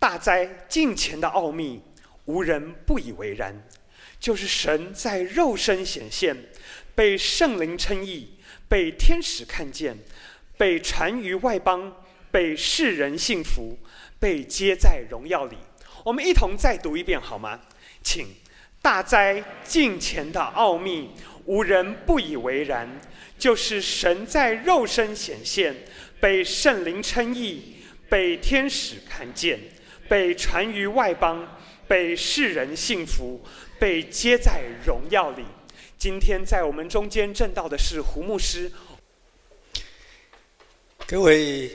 大灾近前的奥秘，无人不以为然。就是神在肉身显现，被圣灵称义，被天使看见，被传于外邦，被世人信服，被接在荣耀里。我们一同再读一遍好吗？请。大灾近前的奥秘，无人不以为然。就是神在肉身显现，被圣灵称义，被天使看见，被传于外邦，被世人信服，被接在荣耀里。今天在我们中间证道的是胡牧师。各位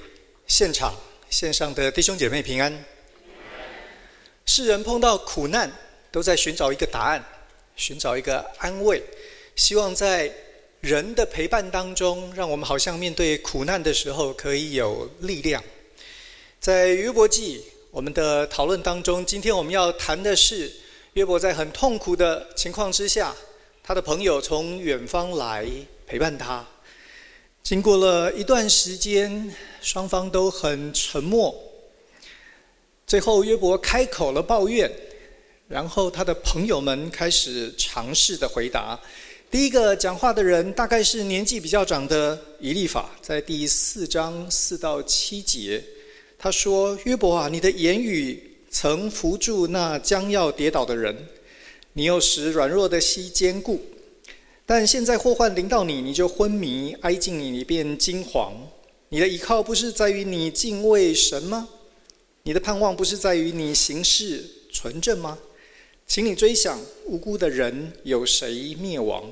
现场线上的弟兄姐妹平安。世人碰到苦难，都在寻找一个答案，寻找一个安慰，希望在人的陪伴当中，让我们好像面对苦难的时候可以有力量。在约伯记我们的讨论当中，今天我们要谈的是约伯在很痛苦的情况之下，他的朋友从远方来陪伴他。经过了一段时间，双方都很沉默，最后约伯开口了抱怨。然后他的朋友们开始尝试的回答。第一个讲话的人大概是年纪比较长的以利法，在第四章四到七节，他说：“约伯啊，你的言语曾扶助那将要跌倒的人，你又使软弱的膝坚固。但现在祸患临到你，你就昏迷；挨近你，你便惊惶。你的依靠不是在于你敬畏神吗？你的盼望不是在于你行事纯正吗？”请你追想，无辜的人有谁灭亡？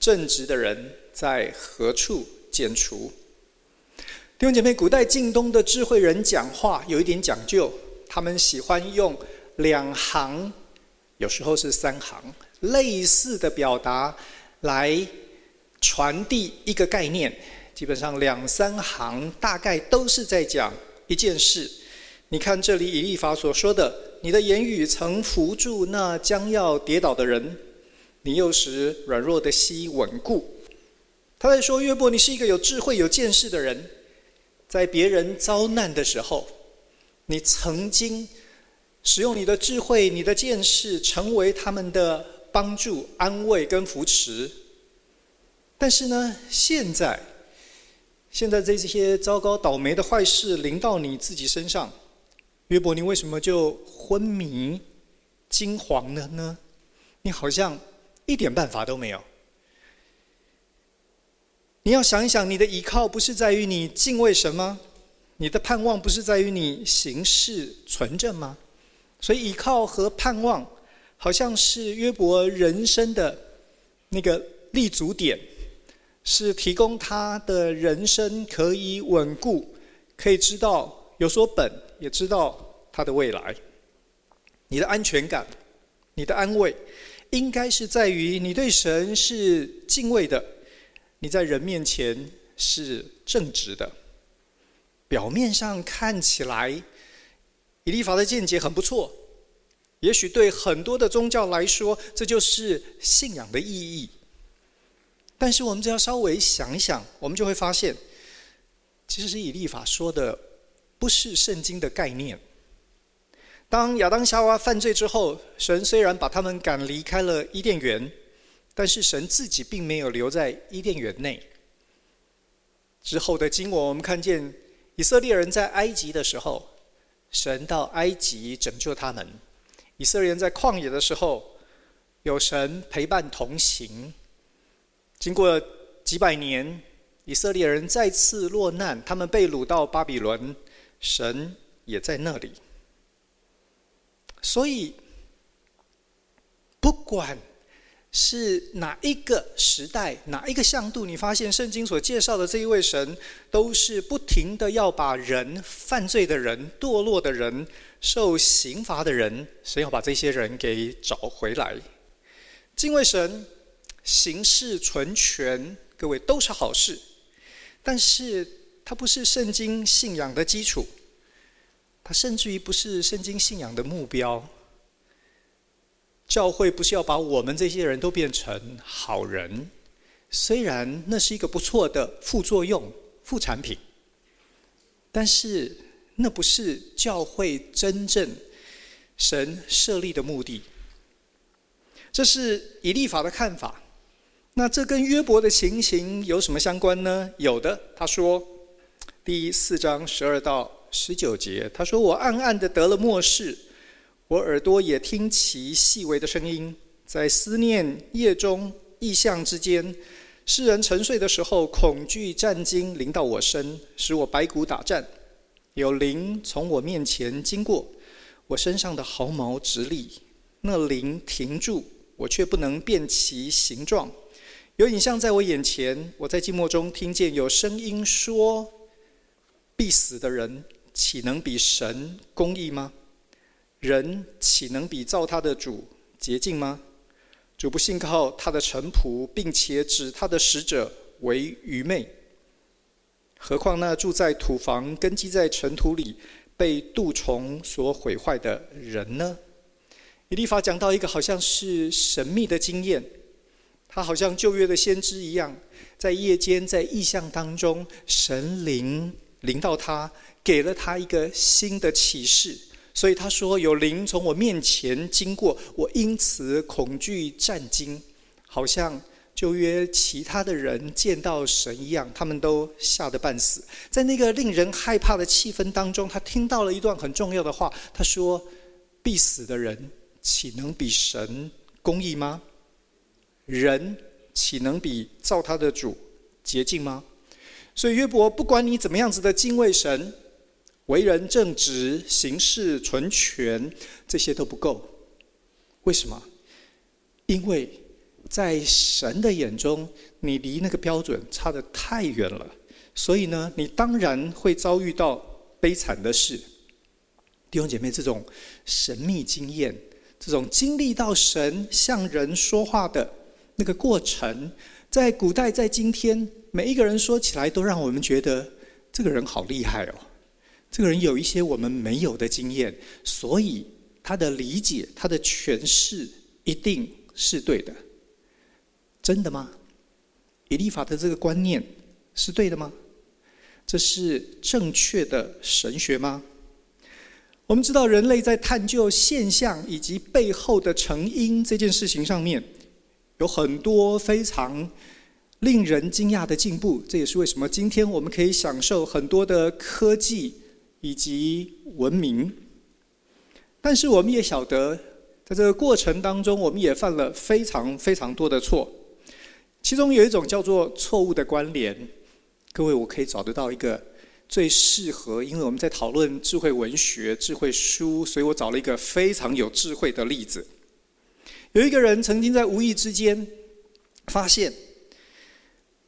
正直的人在何处剪除？弟兄姐妹，古代近东的智慧人讲话有一点讲究，他们喜欢用两行，有时候是三行，类似的表达来传递一个概念。基本上两三行，大概都是在讲一件事。你看这里以利法所说的。你的言语曾扶助那将要跌倒的人，你又使软弱的膝稳固。他在说约伯，你是一个有智慧、有见识的人，在别人遭难的时候，你曾经使用你的智慧、你的见识，成为他们的帮助、安慰跟扶持。但是呢，现在，现在这些糟糕、倒霉的坏事临到你自己身上。约伯，你为什么就昏迷、惊惶了呢？你好像一点办法都没有。你要想一想，你的依靠不是在于你敬畏神吗？你的盼望不是在于你行事纯正吗？所以，依靠和盼望好像是约伯人生的那个立足点，是提供他的人生可以稳固，可以知道有所本。也知道他的未来，你的安全感，你的安慰，应该是在于你对神是敬畏的，你在人面前是正直的。表面上看起来，以立法的见解很不错，也许对很多的宗教来说，这就是信仰的意义。但是我们只要稍微想一想，我们就会发现，其实是以立法说的。不是圣经的概念。当亚当夏娃犯罪之后，神虽然把他们赶离开了伊甸园，但是神自己并没有留在伊甸园内。之后的经文，我们看见以色列人在埃及的时候，神到埃及拯救他们；以色列人在旷野的时候，有神陪伴同行。经过几百年，以色列人再次落难，他们被掳到巴比伦。神也在那里，所以不管是哪一个时代、哪一个向度，你发现圣经所介绍的这一位神，都是不停的要把人犯罪的人、堕落的人、受刑罚的人，神要把这些人给找回来。敬畏神、行事纯全，各位都是好事，但是。它不是圣经信仰的基础，它甚至于不是圣经信仰的目标。教会不是要把我们这些人都变成好人，虽然那是一个不错的副作用、副产品，但是那不是教会真正神设立的目的。这是以利法的看法。那这跟约伯的情形有什么相关呢？有的，他说，第四章十二到十九节，他说：“我暗暗的得了末世，我耳朵也听其细微的声音，在思念夜中意象之间，世人沉睡的时候，恐惧战惊临到我身，使我白骨打颤。有灵从我面前经过，我身上的毫毛直立，那灵停住，我却不能辨其形状。”有影像在我眼前，我在寂寞中听见有声音说：“必死的人，岂能比神公义吗？人岂能比造他的主洁净吗？主不信靠他的臣仆，并且指他的使者为愚昧。何况那住在土房、根基在尘土里、被蠹虫所毁坏的人呢？”以利法讲到一个好像是神秘的经验。他好像旧约的先知一样，在夜间在异象当中，神灵临到他，给了他一个新的启示。所以他说：“有灵从我面前经过，我因此恐惧战惊，好像就约其他的人见到神一样，他们都吓得半死。”在那个令人害怕的气氛当中，他听到了一段很重要的话。他说：“必死的人，岂能比神公义吗？”人岂能比造他的主洁净吗？所以约伯，不管你怎么样子的敬畏神，为人正直，行事纯全，这些都不够。为什么？因为在神的眼中，你离那个标准差得太远了。所以呢，你当然会遭遇到悲惨的事。弟兄姐妹，这种神秘经验，这种经历到神向人说话的。那个过程，在古代，在今天，每一个人说起来都让我们觉得这个人好厉害哦。这个人有一些我们没有的经验，所以他的理解、他的诠释一定是对的。真的吗？以立法的这个观念是对的吗？这是正确的神学吗？我们知道，人类在探究现象以及背后的成因这件事情上面。有很多非常令人惊讶的进步，这也是为什么今天我们可以享受很多的科技以及文明。但是我们也晓得，在这个过程当中，我们也犯了非常非常多的错。其中有一种叫做错误的关联。各位，我可以找得到一个最适合，因为我们在讨论智慧文学、智慧书，所以我找了一个非常有智慧的例子。有一个人曾经在无意之间发现，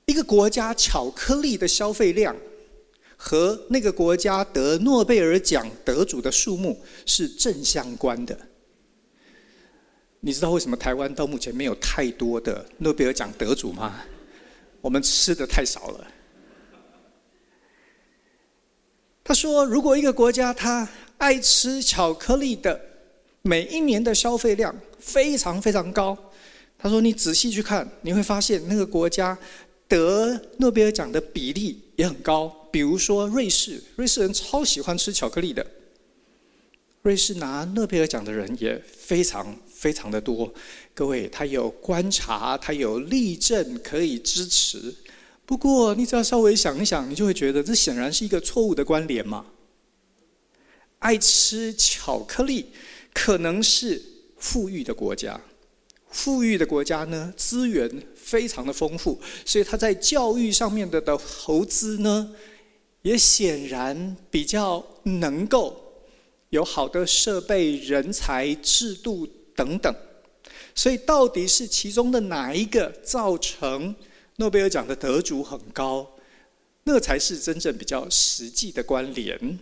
一个国家巧克力的消费量和那个国家得诺贝尔奖得主的数目是正相关的。你知道为什么台湾到目前没有太多的诺贝尔奖得主吗？我们吃的太少了。他说，如果一个国家他爱吃巧克力的每一年的消费量，非常非常高，他说：“你仔细去看，你会发现那个国家得诺贝尔奖的比例也很高。比如说瑞士，瑞士人超喜欢吃巧克力的。瑞士拿诺贝尔奖的人也非常非常的多。各位，他有观察，他有例证可以支持。不过，你只要稍微想一想，你就会觉得这显然是一个错误的关联嘛。爱吃巧克力可能是。”富裕的国家，富裕的国家呢，资源非常的丰富，所以他在教育上面的的投资呢，也显然比较能够有好的设备、人才、制度等等。所以，到底是其中的哪一个造成诺贝尔奖的得主很高？那才是真正比较实际的关联。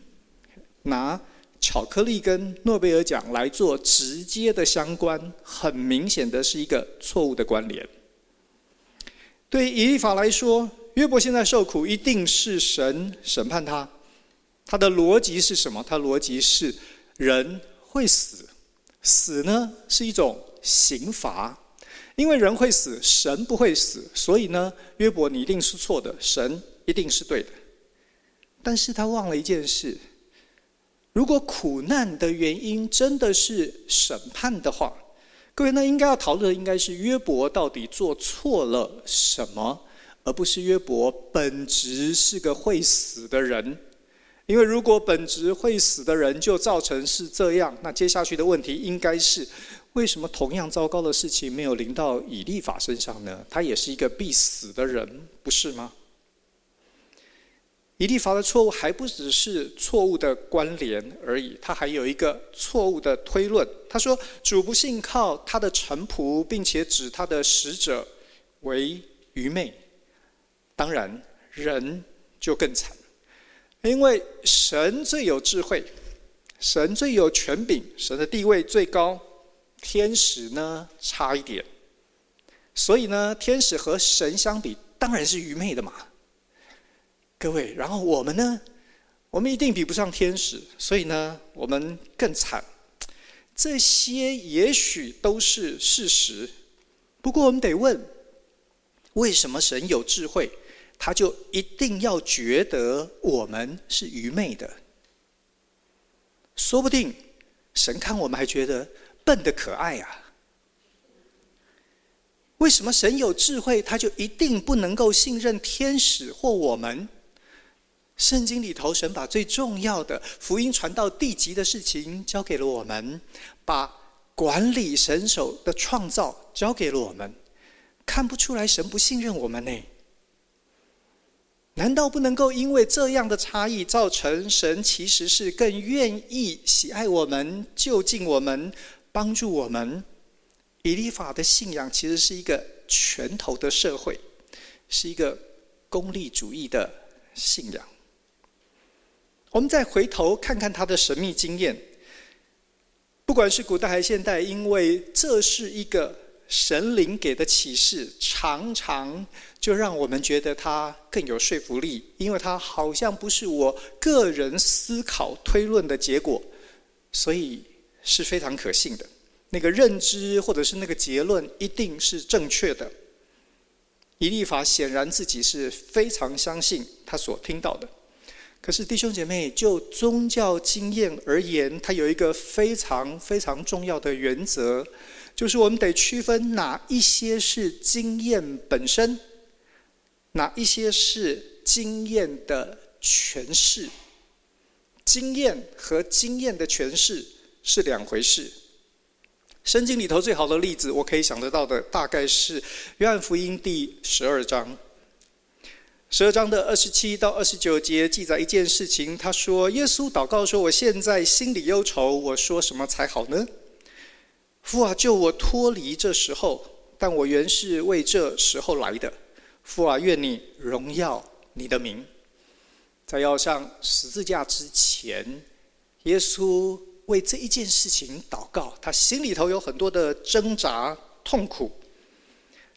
拿。巧克力跟诺贝尔奖来做直接的相关，很明显的是一个错误的关联。对以利法来说，约伯现在受苦，一定是神审判他。他的逻辑是什么？他逻辑是人会死，死呢是一种刑罚，因为人会死，神不会死，所以呢，约伯你一定是错的，神一定是对的。但是他忘了一件事。如果苦难的原因真的是审判的话，各位，那应该要讨论的应该是约伯到底做错了什么，而不是约伯本质是个会死的人。因为如果本质会死的人就造成是这样，那接下去的问题应该是：为什么同样糟糕的事情没有临到以利法身上呢？他也是一个必死的人，不是吗？以利法的错误还不只是错误的关联而已，他还有一个错误的推论。他说：“主不信靠他的臣仆，并且指他的使者为愚昧。”当然，人就更惨，因为神最有智慧，神最有权柄，神的地位最高，天使呢差一点。所以呢，天使和神相比，当然是愚昧的嘛。各位，然后我们呢？我们一定比不上天使，所以呢，我们更惨。这些也许都是事实，不过我们得问：为什么神有智慧，他就一定要觉得我们是愚昧的？说不定神看我们还觉得笨得可爱啊！为什么神有智慧，他就一定不能够信任天使或我们？圣经里头，神把最重要的福音传到地极的事情交给了我们，把管理神手的创造交给了我们，看不出来神不信任我们呢？难道不能够因为这样的差异，造成神其实是更愿意喜爱我们、就近我们、帮助我们？以利法的信仰其实是一个拳头的社会，是一个功利主义的信仰。我们再回头看看他的神秘经验，不管是古代还是现代，因为这是一个神灵给的启示，常常就让我们觉得它更有说服力，因为它好像不是我个人思考推论的结果，所以是非常可信的。那个认知或者是那个结论一定是正确的。以利法显然自己是非常相信他所听到的。可是弟兄姐妹，就宗教经验而言，它有一个非常非常重要的原则，就是我们得区分哪一些是经验本身，哪一些是经验的诠释。经验和经验的诠释是两回事。圣经里头最好的例子，我可以想得到的，大概是约翰福音第十二章。十二章的二十七到二十九节记载一件事情，他说：“耶稣祷告说，我现在心里忧愁，我说什么才好呢？父啊，救我脱离这时候，但我原是为这时候来的。父啊，愿你荣耀你的名。在要上十字架之前，耶稣为这一件事情祷告，他心里头有很多的挣扎、痛苦。”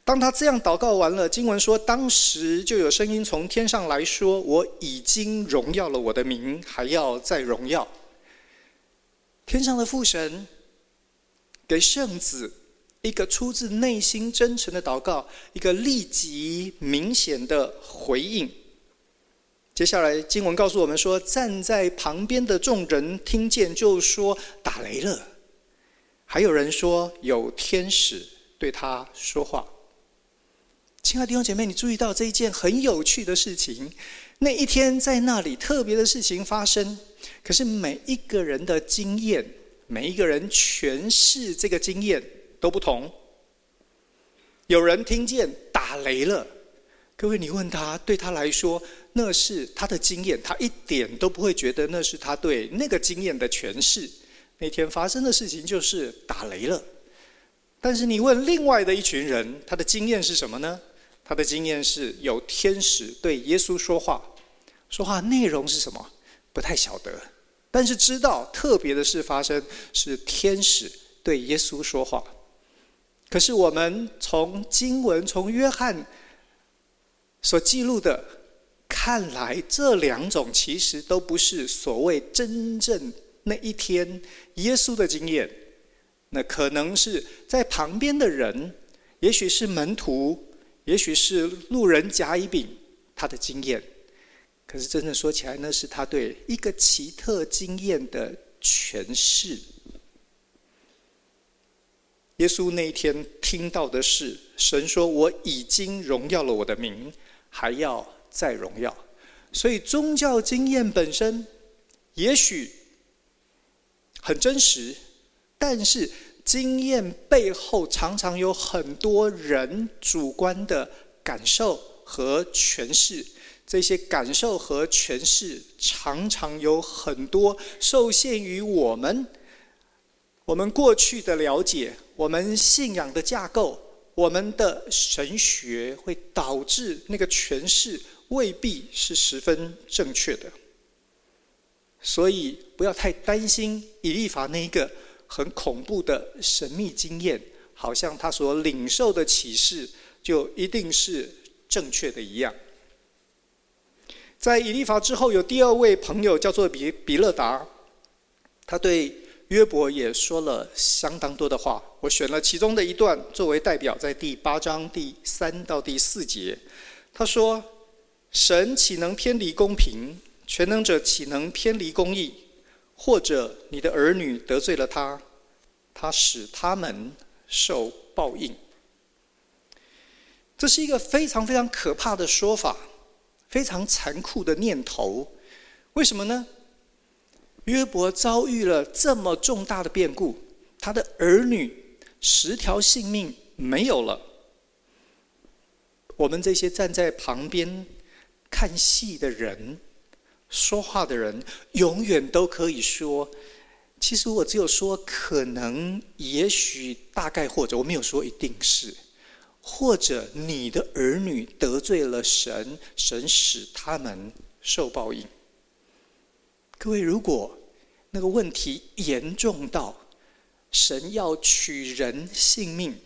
当他这样祷告完了，经文说，当时就有声音从天上来说：“我已经荣耀了我的名，还要再荣耀。”天上的父神给圣子一个出自内心真诚的祷告，一个立即明显的回应。接下来经文告诉我们说，站在旁边的众人听见，就说：“打雷了。”还有人说有天使对他说话。亲爱的弟兄姐妹，你注意到这一件很有趣的事情。那一天在那里特别的事情发生，可是每一个人的经验，每一个人诠释这个经验都不同。有人听见打雷了，各位，你问他，对他来说那是他的经验，他一点都不会觉得那是他对那个经验的诠释。那天发生的事情就是打雷了。但是你问另外的一群人，他的经验是什么呢？他的经验是有天使对耶稣说话，说话内容是什么？不太晓得，但是知道特别的事发生，是天使对耶稣说话。可是我们从经文，从约翰所记录的看来，这两种其实都不是所谓真正那一天耶稣的经验，那可能是在旁边的人，也许是门徒。也许是路人甲乙丙他的经验，可是真正说起来，那是他对一个奇特经验的诠释。耶稣那一天听到的是神说：“我已经荣耀了我的名，还要再荣耀。”所以宗教经验本身也许很真实，但是经验背后常常有很多人主观的感受和诠释。这些感受和诠释常常有很多受限于我们我们过去的了解。我们信仰的架构，我们的神学会导致那个诠释未必是十分正确的，所以不要太担心以利法那一个很恐怖的神秘经验，好像他所领受的启示就一定是正确的一样。在以利法之后，有第二位朋友叫做比比勒达，他对。约伯也说了相当多的话，我选了其中的一段作为代表，在第八章第三到第四节，他说：“神岂能偏离公平？全能者岂能偏离公义？或者你的儿女得罪了他，他使他们受报应？”这是一个非常非常可怕的说法，非常残酷的念头。为什么呢？约伯遭遇了这么重大的变故，他的儿女十条性命没有了。我们这些站在旁边看戏的人、说话的人，永远都可以说：其实我只有说可能、也许、大概，或者我没有说一定是，或者你的儿女得罪了神，神使他们受报应。各位，如果那个问题严重到神要取人性命，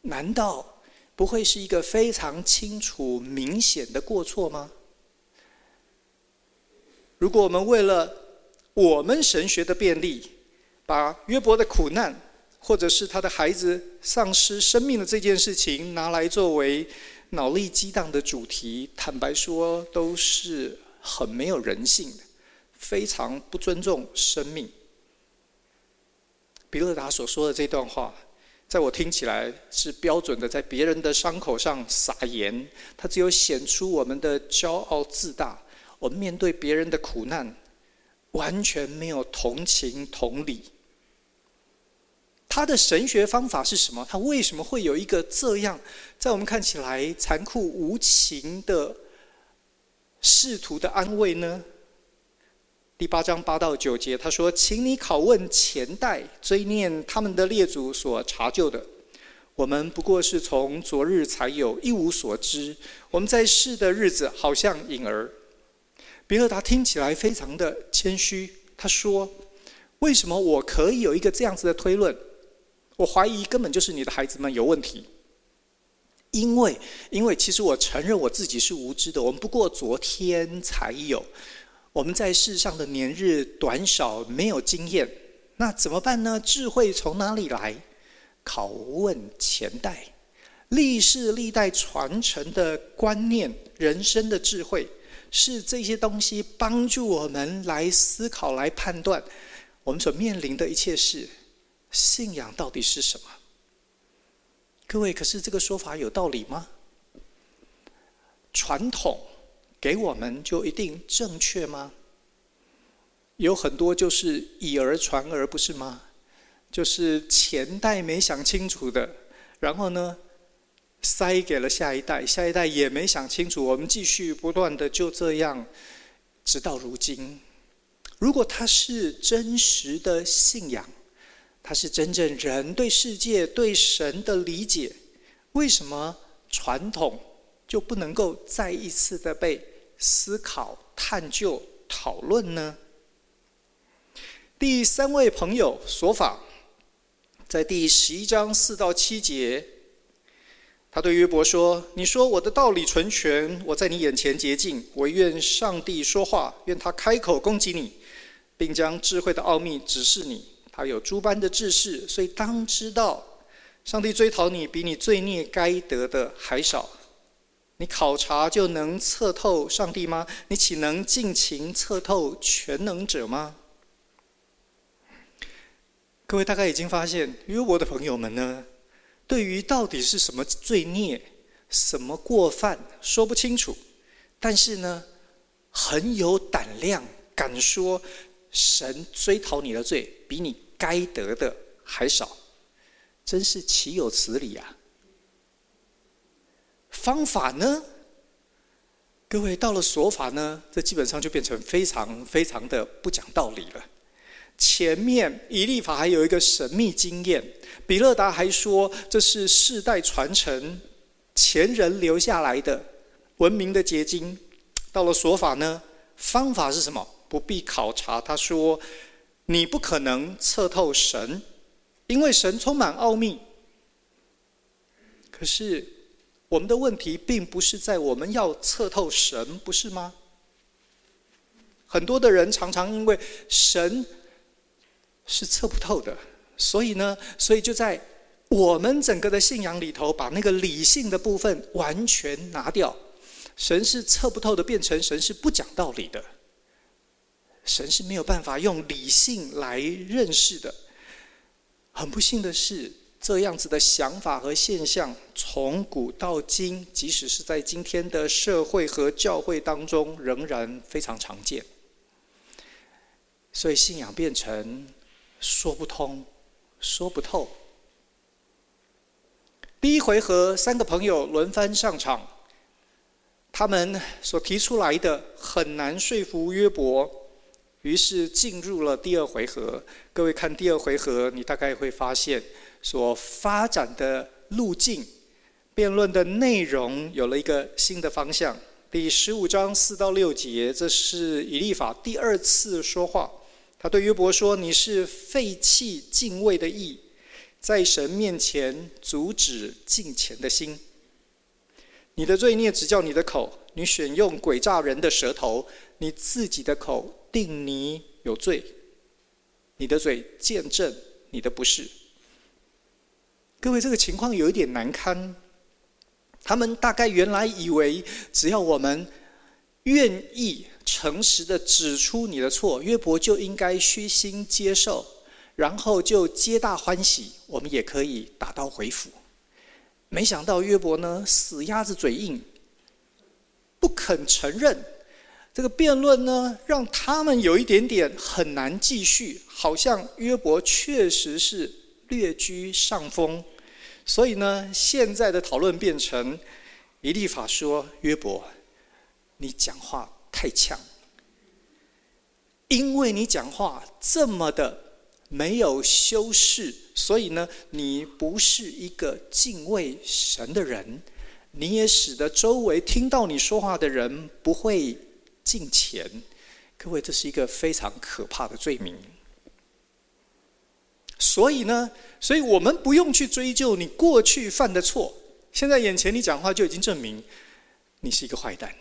难道不会是一个非常清楚、明显的过错吗？如果我们为了我们神学的便利，把约伯的苦难，或者是他的孩子丧失生命的这件事情拿来作为脑力激荡的主题，坦白说，都是很没有人性的。非常不尊重生命。比勒达所说的这段话，在我听起来是标准的，在别人的伤口上撒盐。他只有显出我们的骄傲自大。我们面对别人的苦难，完全没有同情同理。他的神学方法是什么？他为什么会有一个这样，在我们看起来残酷无情的试图的安慰呢？第八章八到九节，他说：“请你拷问前代，追念他们的列祖所查究的。我们不过是从昨日才有，一无所知。我们在世的日子，好像影儿。”比勒达听起来非常的谦虚，他说：“为什么我可以有一个这样子的推论？我怀疑根本就是你的孩子们有问题。因为，因为其实我承认我自己是无知的。我们不过昨天才有。”我们在世上的年日短少，没有经验，那怎么办呢？智慧从哪里来？拷问前代，历世历代传承的观念、人生的智慧，是这些东西帮助我们来思考、来判断我们所面临的一切事。信仰到底是什么？各位，可是这个说法有道理吗？传统。给我们就一定正确吗？有很多就是以讹传讹，不是吗？就是前代没想清楚的，然后呢，塞给了下一代，下一代也没想清楚，我们继续不断的就这样，直到如今。如果它是真实的信仰，它是真正人对世界、对神的理解，为什么传统就不能够再一次的被思考、探究、讨论呢？第三位朋友所法，在第十一章四到七节，他对约伯说：“你说我的道理纯全，我在你眼前洁净，我愿上帝说话，愿他开口攻击你，并将智慧的奥秘指示你。他有诸般的知识，所以当知道，上帝追讨你比你罪孽该得的还少。”你考察就能测透上帝吗？你岂能尽情测透全能者吗？各位大概已经发现，约伯的朋友们呢，对于到底是什么罪孽、什么过犯说不清楚，但是呢，很有胆量，敢说神追讨你的罪比你该得的还少，真是岂有此理啊！方法呢？各位到了说法呢，这基本上就变成非常非常的不讲道理了。前面以立法还有一个神秘经验，比勒达还说这是世代传承前人留下来的文明的结晶。到了说法呢，方法是什么？不必考察。他说：“你不可能测透神，因为神充满奥秘。”可是。我们的问题并不是在我们要测透神，不是吗？很多的人常常因为神是测不透的，所以呢，所以就在我们整个的信仰里头，把那个理性的部分完全拿掉。神是测不透的，变成神是不讲道理的，神是没有办法用理性来认识的。很不幸的是。这样子的想法和现象，从古到今，即使是在今天的社会和教会当中，仍然非常常见。所以信仰变成说不通、说不透。第一回合，三个朋友轮番上场，他们所提出来的很难说服约伯，于是进入了第二回合。各位看第二回合，你大概会发现。所发展的路径，辩论的内容有了一个新的方向。第十五章四到六节，这是以利法第二次说话。他对约伯说：“你是废弃敬畏的义，在神面前阻止敬虔的心。你的罪孽指教你的口，你选用诡诈人的舌头，你自己的口定你有罪，你的嘴见证你的不是。”各位，这个情况有一点难堪。他们大概原来以为，只要我们愿意诚实的指出你的错，约伯就应该虚心接受，然后就皆大欢喜，我们也可以打道回府。没想到约伯呢，死鸭子嘴硬，不肯承认。这个辩论呢，让他们有一点点很难继续，好像约伯确实是略居上风。所以呢，现在的讨论变成以利法说：“约伯，你讲话太呛，因为你讲话这么的没有修饰，所以呢，你不是一个敬畏神的人，你也使得周围听到你说话的人不会敬虔。各位，这是一个非常可怕的罪名。所以呢。”所以我们不用去追究你过去犯的错，现在眼前你讲话就已经证明你是一个坏蛋，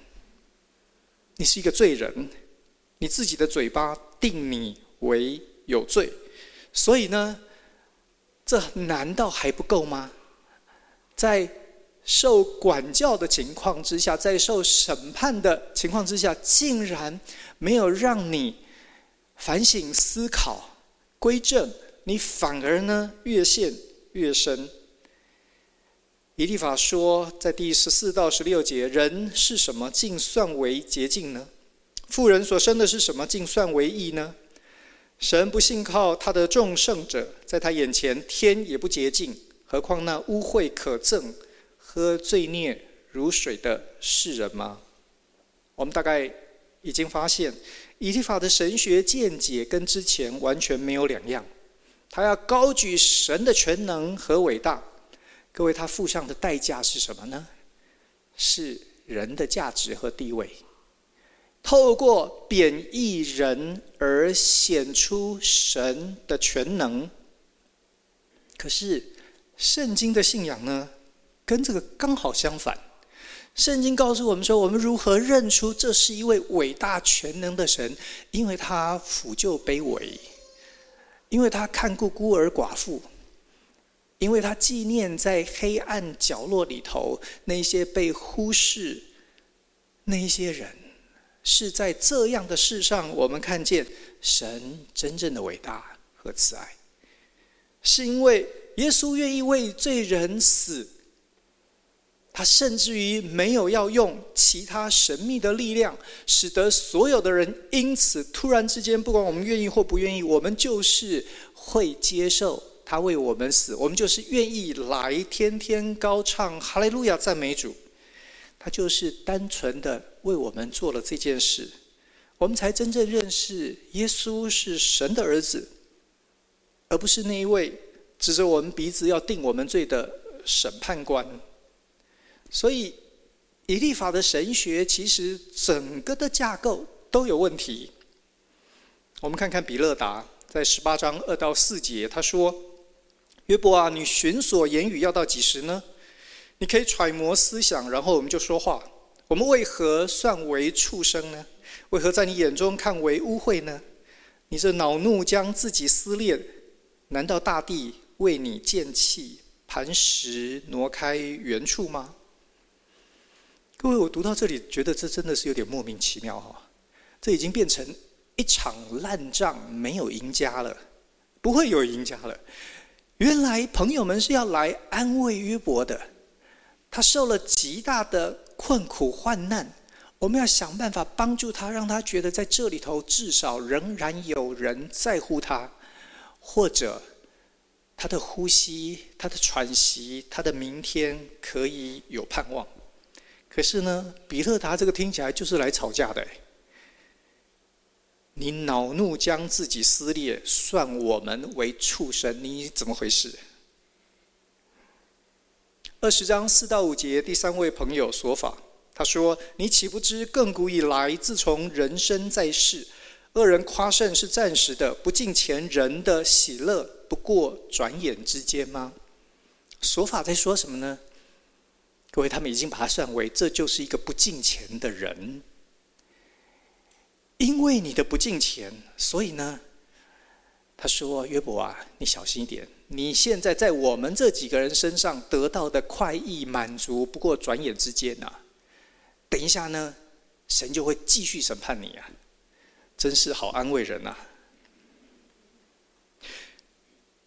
你是一个罪人，你自己的嘴巴定你为有罪。所以呢，这难道还不够吗？在受管教的情况之下，在受审判的情况之下，竟然没有让你反省、思考、归正。你反而呢，越陷越深。以利法说，在第十四到十六节，人是什么，竟算为洁净呢？富人所生的是什么，竟算为义呢？神不信靠他的众圣者，在他眼前天也不洁净，何况那污秽可憎、喝罪孽如水的世人吗？我们大概已经发现，以利法的神学见解跟之前完全没有两样。他要高举神的全能和伟大，各位，他付上的代价是什么呢？是人的价值和地位。透过贬抑人而显出神的全能。可是，圣经的信仰呢，跟这个刚好相反。圣经告诉我们说，我们如何认出这是一位伟大全能的神？因为他抚救卑微。因为他看顾孤儿寡妇，因为他纪念在黑暗角落里头那些被忽视那些人，是在这样的世上，我们看见神真正的伟大和慈爱，是因为耶稣愿意为罪人死。他甚至于没有要用其他神秘的力量，使得所有的人因此突然之间，不管我们愿意或不愿意，我们就是会接受他为我们死，我们就是愿意来天天高唱哈利路亚赞美主。他就是单纯的为我们做了这件事，我们才真正认识耶稣是神的儿子，而不是那一位指着我们鼻子要定我们罪的审判官。所以，以利法的神学其实整个的架构都有问题。我们看看比勒达在十八章二到四节，他说：“约伯啊，你寻索言语要到几时呢？你可以揣摩思想，然后我们就说话。我们为何算为畜生呢？为何在你眼中看为污秽呢？你这恼怒将自己撕裂，难道大地为你见弃，磐石挪开原处吗？”各位，我读到这里，觉得这真的是有点莫名其妙哈。这已经变成一场烂仗，没有赢家了，不会有赢家了。原来朋友们是要来安慰约伯的，他受了极大的困苦患难，我们要想办法帮助他，让他觉得在这里头至少仍然有人在乎他，或者他的呼吸、他的喘息、他的明天可以有盼望。可是呢，比勒达这个听起来就是来吵架的。你恼怒将自己撕裂，算我们为畜生，你怎么回事？二十章四到五节，第三位朋友索法，他说：“你岂不知亘古以来，自从人生在世，恶人夸胜是暂时的，不敬前人的喜乐不过转眼之间吗？”索法在说什么呢？各位，他们已经把他算为这就是一个不敬钱的人，因为你的不敬钱，所以呢，他说：“约伯啊，你小心一点，你现在在我们这几个人身上得到的快意满足，不过转眼之间呐。等一下呢，神就会继续审判你啊，真是好安慰人呐。”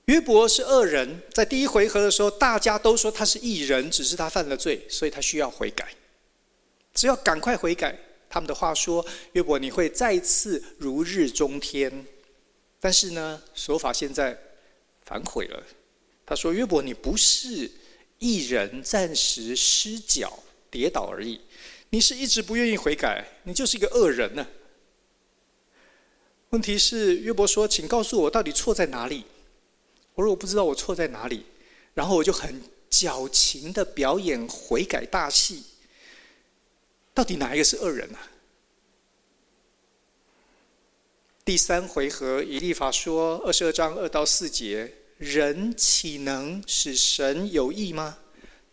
约伯是恶人，在第一回合的时候，大家都说他是异人，只是他犯了罪，所以他需要悔改。只要赶快悔改，他们的话说：“约伯，你会再次如日中天。”但是呢，说法现在反悔了。他说：“约伯，你不是一人，暂时失脚跌倒而已，你是一直不愿意悔改，你就是一个恶人呢。”问题是，约伯说：“请告诉我，到底错在哪里？”我说我不知道我错在哪里，然后我就很矫情的表演悔改大戏。到底哪一个是恶人呢？第三回合，以利法说二十二章二到四节：人岂能使神有益吗？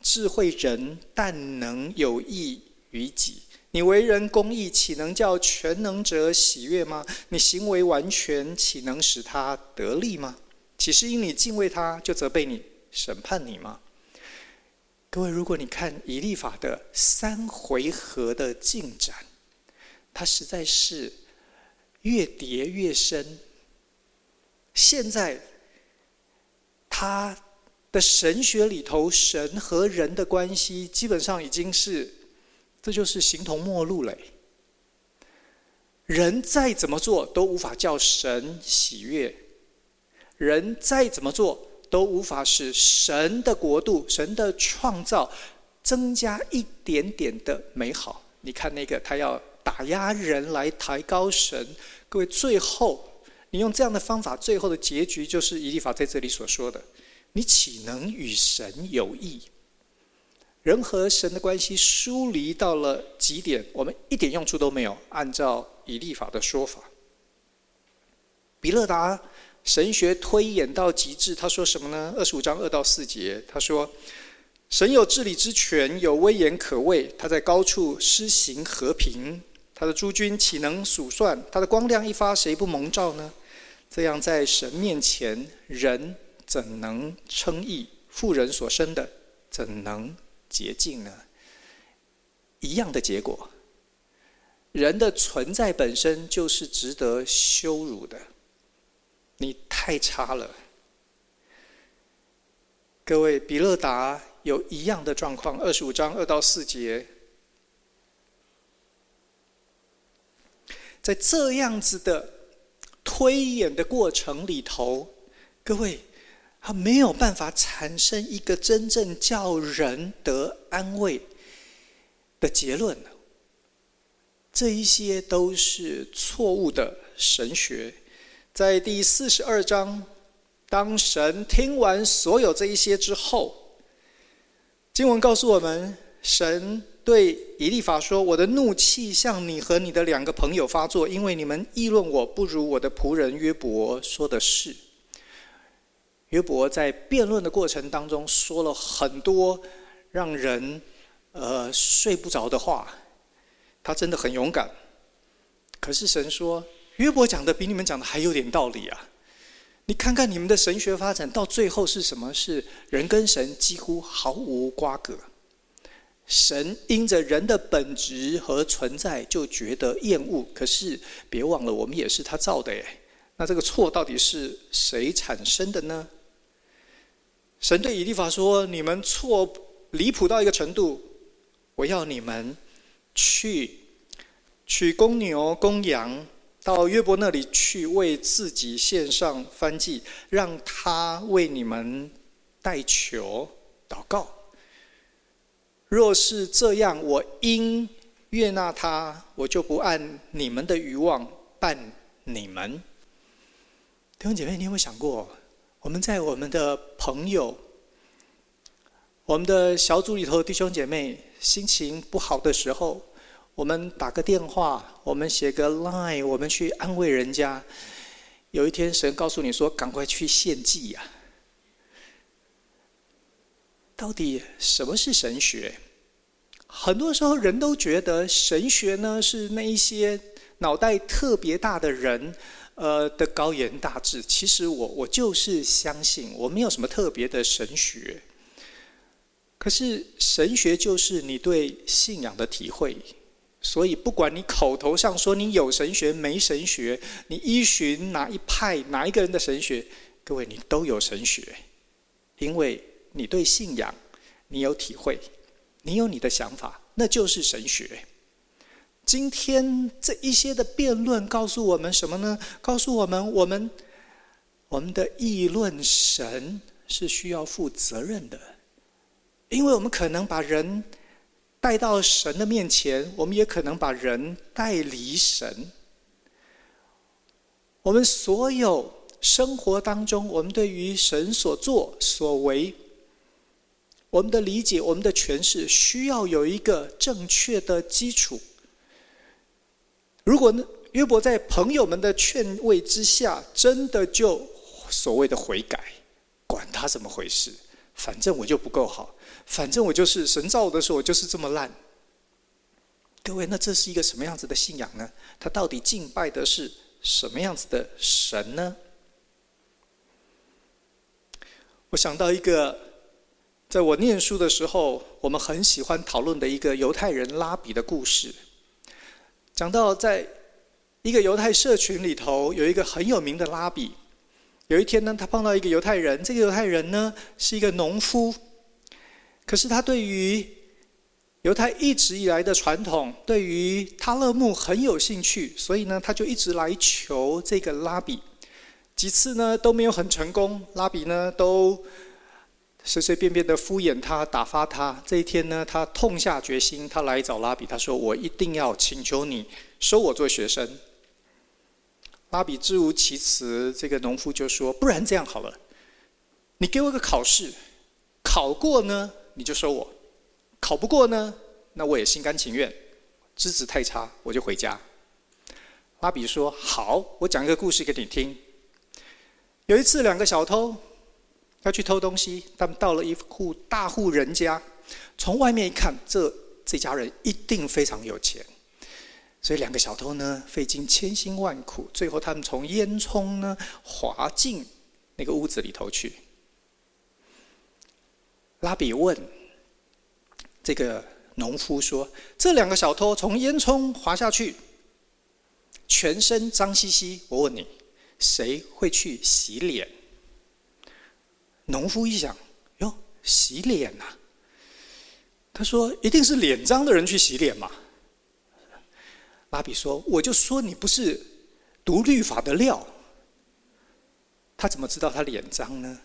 智慧人但能有益于己。你为人公义，岂能叫全能者喜悦吗？你行为完全，岂能使他得利吗？岂是因你敬畏他，就责备你、审判你吗？各位，如果你看以利法的三回合的进展，他实在是越叠越深。现在他的神学里头，神和人的关系基本上已经是，这就是形同陌路了。人再怎么做都无法叫神喜悦。人再怎么做都无法使神的国度、神的创造增加一点点的美好。你看那个，他要打压人来抬高神。各位，最后你用这样的方法，最后的结局就是以利法在这里所说的：你岂能与神有益？人和神的关系疏离到了极点，我们一点用处都没有。按照以利法的说法，比勒达。神学推演到极致，他说什么呢？二十五章二到四节，他说：“神有治理之权，有威严可畏。他在高处施行和平，他的诸君岂能数算？他的光亮一发，谁不蒙照呢？这样在神面前，人怎能称义？妇人所生的怎能洁净呢？一样的结果。人的存在本身就是值得羞辱的，你太差了。各位，比勒达有一样的状况，二十五章二到四节，在这样子的推演的过程里头，各位，他没有办法产生一个真正叫人得安慰的结论。这一些都是错误的神学。在第四十二章，当神听完所有这一些之后，经文告诉我们，神对以利法说：“我的怒气向你和你的两个朋友发作，因为你们议论我不如我的仆人约伯说的是。”约伯在辩论的过程当中说了很多让人呃睡不着的话。他真的很勇敢，可是神说约伯讲的比你们讲的还有点道理啊！你看看你们的神学发展到最后是什么？是人跟神几乎毫无瓜葛，神因着人的本质和存在就觉得厌恶。可是别忘了，我们也是他造的耶。那这个错到底是谁产生的呢？神对以利法说：“你们错离谱到一个程度，我要你们。”去取公牛、公羊，到约伯那里去，为自己献上燔祭，让他为你们代求祷告。若是这样，我应悦纳他，我就不按你们的欲望办你们。弟兄姐妹，你有没有想过，我们在我们的朋友、我们的小组里头弟兄姐妹？心情不好的时候，我们打个电话，我们写个 line，我们去安慰人家。有一天，神告诉你说：“赶快去献祭呀！”到底什么是神学？很多时候，人都觉得神学呢是那一些脑袋特别大的人，呃的高言大志。其实我我就是相信，我没有什么特别的神学。可是神学就是你对信仰的体会，所以不管你口头上说你有神学没神学，你依循哪一派哪一个人的神学，各位你都有神学，因为你对信仰你有体会，你有你的想法，那就是神学。今天这一些的辩论告诉我们什么呢？告诉我们，我们我们的议论神是需要负责任的。因为我们可能把人带到神的面前，我们也可能把人带离神。我们所有生活当中，我们对于神所作所为，我们的理解、我们的诠释，需要有一个正确的基础。如果呢，约伯在朋友们的劝慰之下，真的就所谓的悔改，管他怎么回事，反正我就不够好。反正我就是神造我的时候，我就是这么烂。各位，那这是一个什么样子的信仰呢？他到底敬拜的是什么样子的神呢？我想到一个，在我念书的时候，我们很喜欢讨论的一个犹太人拉比的故事。讲到在一个犹太社群里头，有一个很有名的拉比。有一天呢，他碰到一个犹太人，这个犹太人呢是一个农夫。可是他对于犹太一直以来的传统，对于他勒木很有兴趣，所以呢，他就一直来求这个拉比，几次呢都没有很成功，拉比呢都随随便便的敷衍他，打发他。这一天呢，他痛下决心，他来找拉比，他说：“我一定要请求你收我做学生。”拉比支吾其词，这个农夫就说：“不然这样好了，你给我个考试，考过呢？”你就收我，考不过呢，那我也心甘情愿。资质太差，我就回家。拉比说：“好，我讲一个故事给你听。有一次，两个小偷要去偷东西，他们到了一户大户人家，从外面一看，这这家人一定非常有钱。所以两个小偷呢，费尽千辛万苦，最后他们从烟囱呢滑进那个屋子里头去。”拉比问这个农夫说：“这两个小偷从烟囱滑下去，全身脏兮兮。我问你，谁会去洗脸？”农夫一想：“哟，洗脸呐、？”他说：“一定是脸脏的人去洗脸嘛。”拉比说：“我就说你不是读律法的料。”他怎么知道他脸脏呢？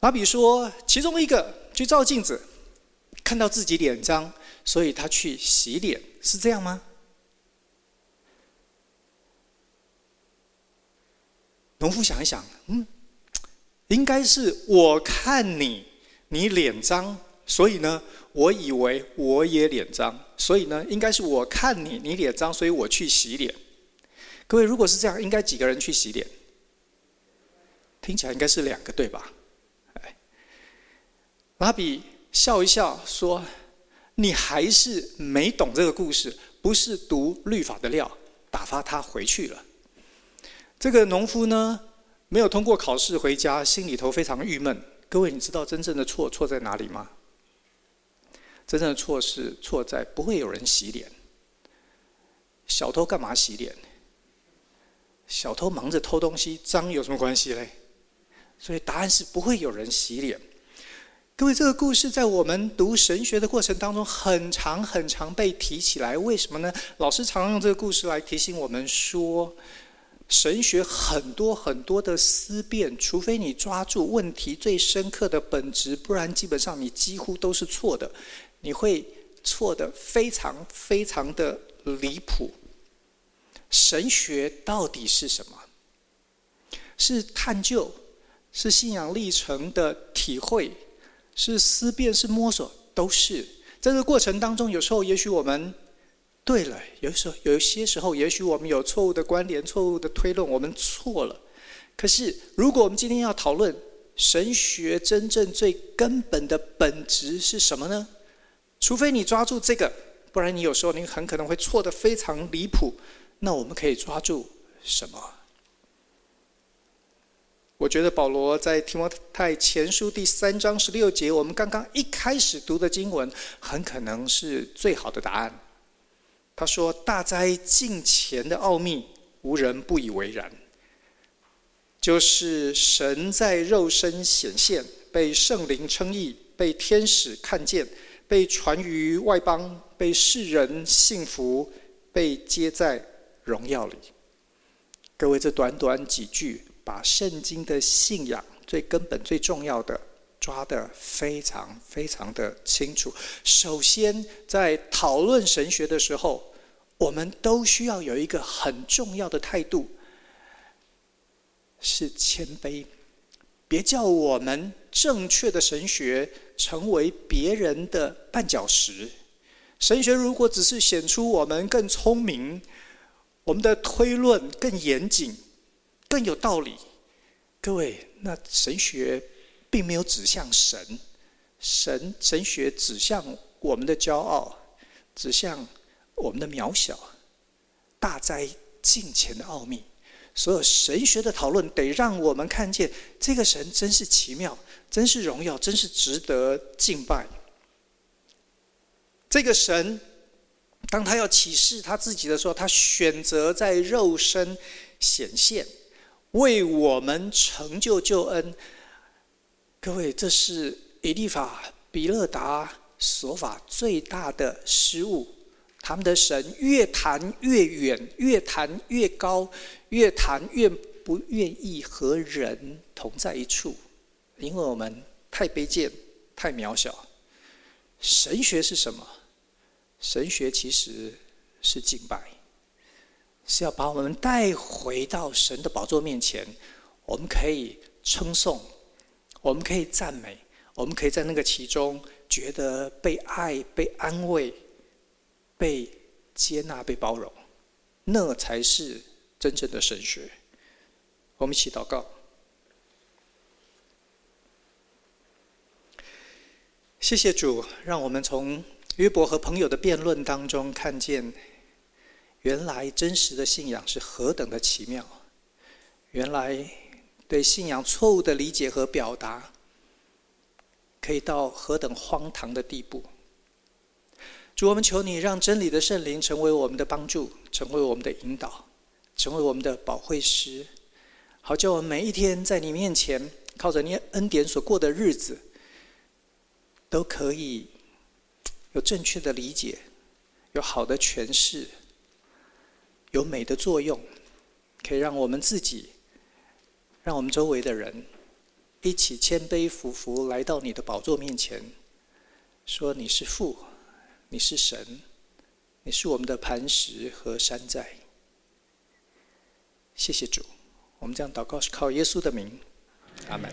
拉比说：“其中一个去照镜子，看到自己脸脏，所以他去洗脸，是这样吗？”农夫想一想，嗯，应该是我看你，你脸脏，所以呢，我以为我也脸脏，所以呢，应该是我看你，你脸脏，所以我去洗脸。各位，如果是这样，应该几个人去洗脸？听起来应该是两个，对吧？哎，拉比笑一笑说：“你还是没懂这个故事，不是读律法的料。”打发他回去了。这个农夫呢，没有通过考试回家，心里头非常郁闷。各位，你知道真正的错错在哪里吗？真正的错是错在不会有人洗脸。小偷干嘛洗脸？小偷忙着偷东西，脏有什么关系嘞？所以答案是不会有人洗脸。各位，这个故事在我们读神学的过程当中，很常很常被提起来。为什么呢？老师常用这个故事来提醒我们说。神学很多很多的思辨，除非你抓住问题最深刻的本质，不然基本上你几乎都是错的。你会错得非常非常的离谱。神学到底是什么？是探究，是信仰历程的体会，是思辨，是摸索，都是。在这个过程当中，有时候也许我们。对了，有时候有些时候，也许我们有错误的关联、错误的推论，我们错了。可是，如果我们今天要讨论神学真正最根本的本质是什么呢？除非你抓住这个，不然你有时候你很可能会错得非常离谱。那我们可以抓住什么？我觉得保罗在提摩太前书第三章十六节，我们刚刚一开始读的经文，很可能是最好的答案。他说：“大灾近前的奥秘，无人不以为然。就是神在肉身显现，被圣灵称义，被天使看见，被传于外邦，被世人信服，被接在荣耀里。”各位，这短短几句，把圣经的信仰最根本、最重要的抓得非常非常的清楚。首先，在讨论神学的时候，我们都需要有一个很重要的态度，是谦卑。别叫我们正确的神学成为别人的绊脚石。神学如果只是显出我们更聪明，我们的推论更严谨、更有道理，各位，那神学并没有指向神。神神学指向我们的骄傲，指向。我们的渺小，大灾近前的奥秘。所有神学的讨论，得让我们看见这个神真是奇妙，真是荣耀，真是值得敬拜。这个神，当他要启示他自己的时候，他选择在肉身显现，为我们成就救恩。各位，这是以利法、比勒达、所法最大的失误。他们的神越谈越远，越谈越高，越谈越不愿意和人同在一处，因为我们太卑贱、太渺小。神学是什么？神学其实是敬拜，是要把我们带回到神的宝座面前，我们可以称颂，我们可以赞美，我们可以在那个其中觉得被爱、被安慰。被接纳、被包容，那才是真正的神学。我们一起祷告。谢谢主，让我们从约伯和朋友的辩论当中看见，原来真实的信仰是何等的奇妙。原来对信仰错误的理解和表达，可以到何等荒唐的地步。主，我们求你让真理的圣灵成为我们的帮助，成为我们的引导，成为我们的保惠师，好叫我们每一天在你面前，靠着你恩典所过的日子，都可以有正确的理解，有好的诠释，有美的作用，可以让我们自己，让我们周围的人，一起谦卑俯伏来到你的宝座面前，说你是父。你是神，你是我们的磐石和山寨。谢谢主，我们这样祷告是靠耶稣的名，阿门。